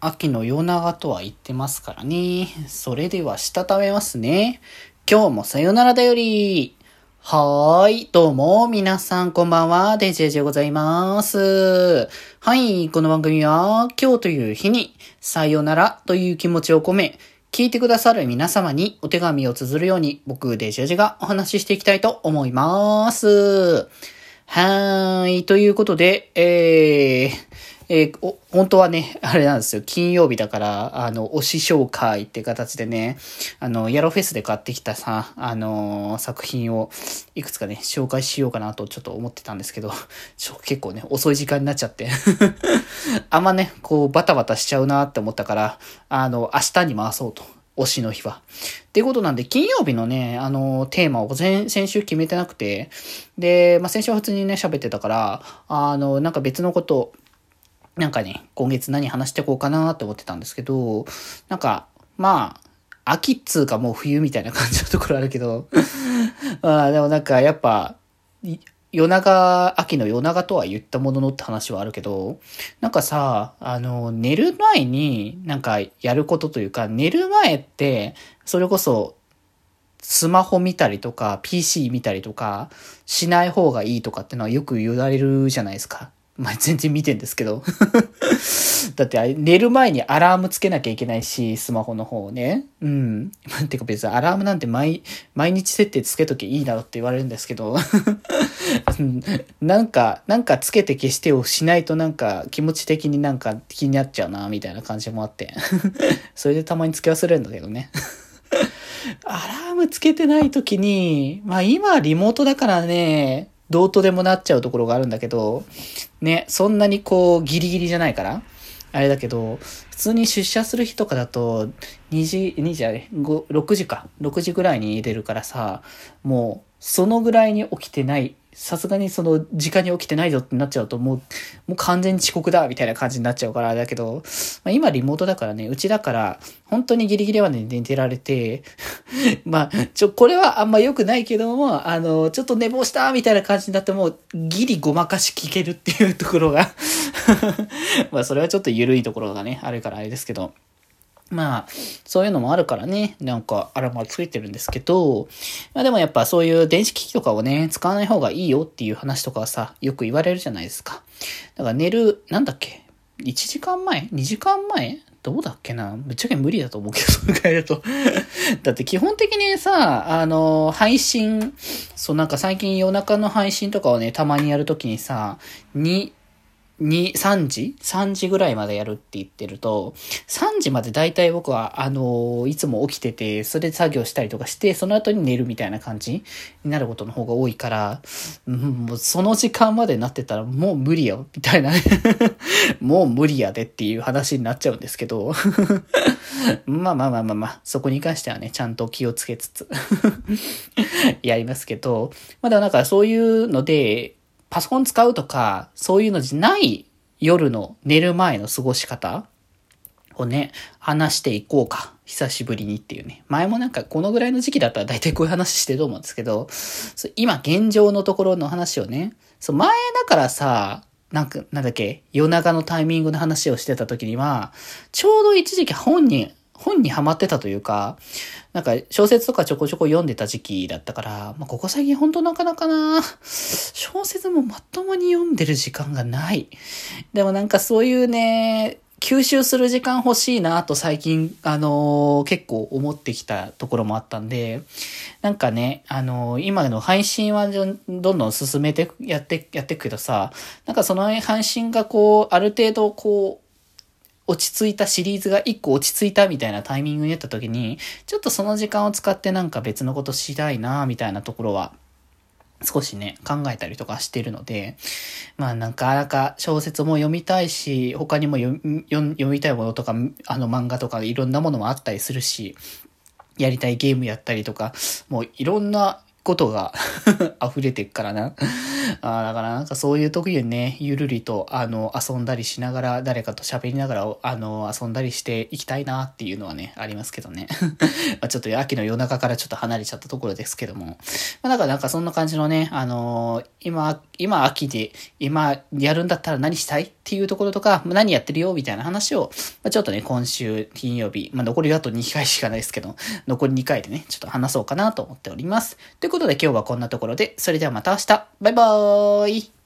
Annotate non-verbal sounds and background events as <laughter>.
秋の夜長とは言ってますからね。それでは、したためますね。今日もさよならだより。はーい。どうも、皆さん、こんばんは。デジェジでございます。はい。この番組は、今日という日に、さよならという気持ちを込め、聞いてくださる皆様にお手紙を綴るように、僕、デジェジがお話ししていきたいと思います。はーい。ということで、えー、えーお、本当はね、あれなんですよ。金曜日だから、あの、推し紹介って形でね、あの、ヤロフェスで買ってきたさ、あのー作品をいくつかね、紹介しようかなとちょっと思ってたんですけど、<laughs> ちょ結構ね、遅い時間になっちゃって。<laughs> あんまね、こう、バタバタしちゃうなって思ったから、あの、明日に回そうと。推しの日は。っていうことなんで、金曜日のね、あの、テーマを先先週決めてなくて、で、まあ、先週は普通にね、喋ってたから、あの、なんか別のこと、なんかね、今月何話してこうかなって思ってたんですけど、なんか、まあ、秋っつうかもう冬みたいな感じのところあるけど、<laughs> あでもなんかやっぱ、夜長、秋の夜長とは言ったもののって話はあるけど、なんかさ、あの、寝る前になんかやることというか、寝る前って、それこそ、スマホ見たりとか、PC 見たりとか、しない方がいいとかってのはよく言われるじゃないですか。まあ、全然見てんですけど。<laughs> だって、寝る前にアラームつけなきゃいけないし、スマホの方をね。うん。<laughs> てか別にアラームなんて毎、毎日設定つけときゃいいだろって言われるんですけど。<laughs> なんか、なんかつけて消してをしないとなんか気持ち的になんか気になっちゃうな、みたいな感じもあって。それでたまにつけ忘れるんだけどね。アラームつけてない時に、まあ今はリモートだからね、どうとでもなっちゃうところがあるんだけど、ね、そんなにこうギリギリじゃないから、あれだけど、普通に出社する日とかだと、2時、2時あれ、5 6時か、6時ぐらいに出るからさ、もう、そのぐらいに起きてない、さすがにその時間に起きてないぞってなっちゃうと、もう、もう完全に遅刻だ、みたいな感じになっちゃうから、だけど、まあ、今リモートだからね、うちだから、本当にギリギリまで寝てられて、<laughs> まあ、ちょ、これはあんま良くないけども、あの、ちょっと寝坊したみたいな感じになっても、ギリごまかし聞けるっていうところが、<laughs> まあ、それはちょっと緩いところがね、あるからあれですけど、まあ、そういうのもあるからね、なんかアラームはついてるんですけど、まあでもやっぱそういう電子機器とかをね、使わない方がいいよっていう話とかはさ、よく言われるじゃないですか。だから寝る、なんだっけ ?1 時間前 ?2 時間前？どうだっけな？ぶっちゃけ無理だと思うけど、そのくらいだと。<laughs> だって基本的にさ、あの、配信、そうなんか最近夜中の配信とかをね、たまにやるときにさ、に、2、3時 ?3 時ぐらいまでやるって言ってると、3時まで大体僕は、あのいつも起きてて、それで作業したりとかして、その後に寝るみたいな感じになることの方が多いから、うん、もうその時間までなってたらもう無理よ、みたいな。<laughs> もう無理やでっていう話になっちゃうんですけど。<laughs> まあまあまあまあまあ、そこに関してはね、ちゃんと気をつけつつ <laughs> やりますけど、まあでもなんかそういうので、パソコン使うとか、そういうのじゃない夜の寝る前の過ごし方をね、話していこうか。久しぶりにっていうね。前もなんかこのぐらいの時期だったら大体こういう話してると思うんですけど、今現状のところの話をね、そう前だからさ、なんか、なんだっけ、夜長のタイミングの話をしてた時には、ちょうど一時期本に、本にハマってたというか、なんか小説とかちょこちょこ読んでた時期だったから、まあ、ここ最近本当なかなかな、小説もまともに読んでる時間がない。でもなんかそういうね、吸収する時間欲しいなと最近、あのー結構思ってきたところもあったんで、なんかね、あのー今の配信はどんどんどん進めてやって、やっていくけどさ、なんかその配信がこう、ある程度こう、落ち着いたシリーズが一個落ち着いたみたいなタイミングになった時に、ちょっとその時間を使ってなんか別のことしたいなみたいなところは、少しね、考えたりとかしてるので、まあなんか、なか小説も読みたいし、他にも読読みたいものとか、あの漫画とかいろんなものもあったりするし、やりたいゲームやったりとか、もういろんなことが <laughs> 溢れてっからな。<laughs> あだからなんかそういう時にね、ゆるりと、あの、遊んだりしながら、誰かと喋りながら、あの、遊んだりしていきたいなっていうのはね、ありますけどね。<laughs> まちょっと秋の夜中からちょっと離れちゃったところですけども。まあだからなんかそんな感じのね、あの今、今秋で、今やるんだったら何したいっていうところとか、何やってるよみたいな話を、まあ、ちょっとね、今週金曜日、まあ残りあと2回しかないですけど、残り2回でね、ちょっと話そうかなと思っております。ということで今日はこんなところで、それではまた明日バイバーイーい。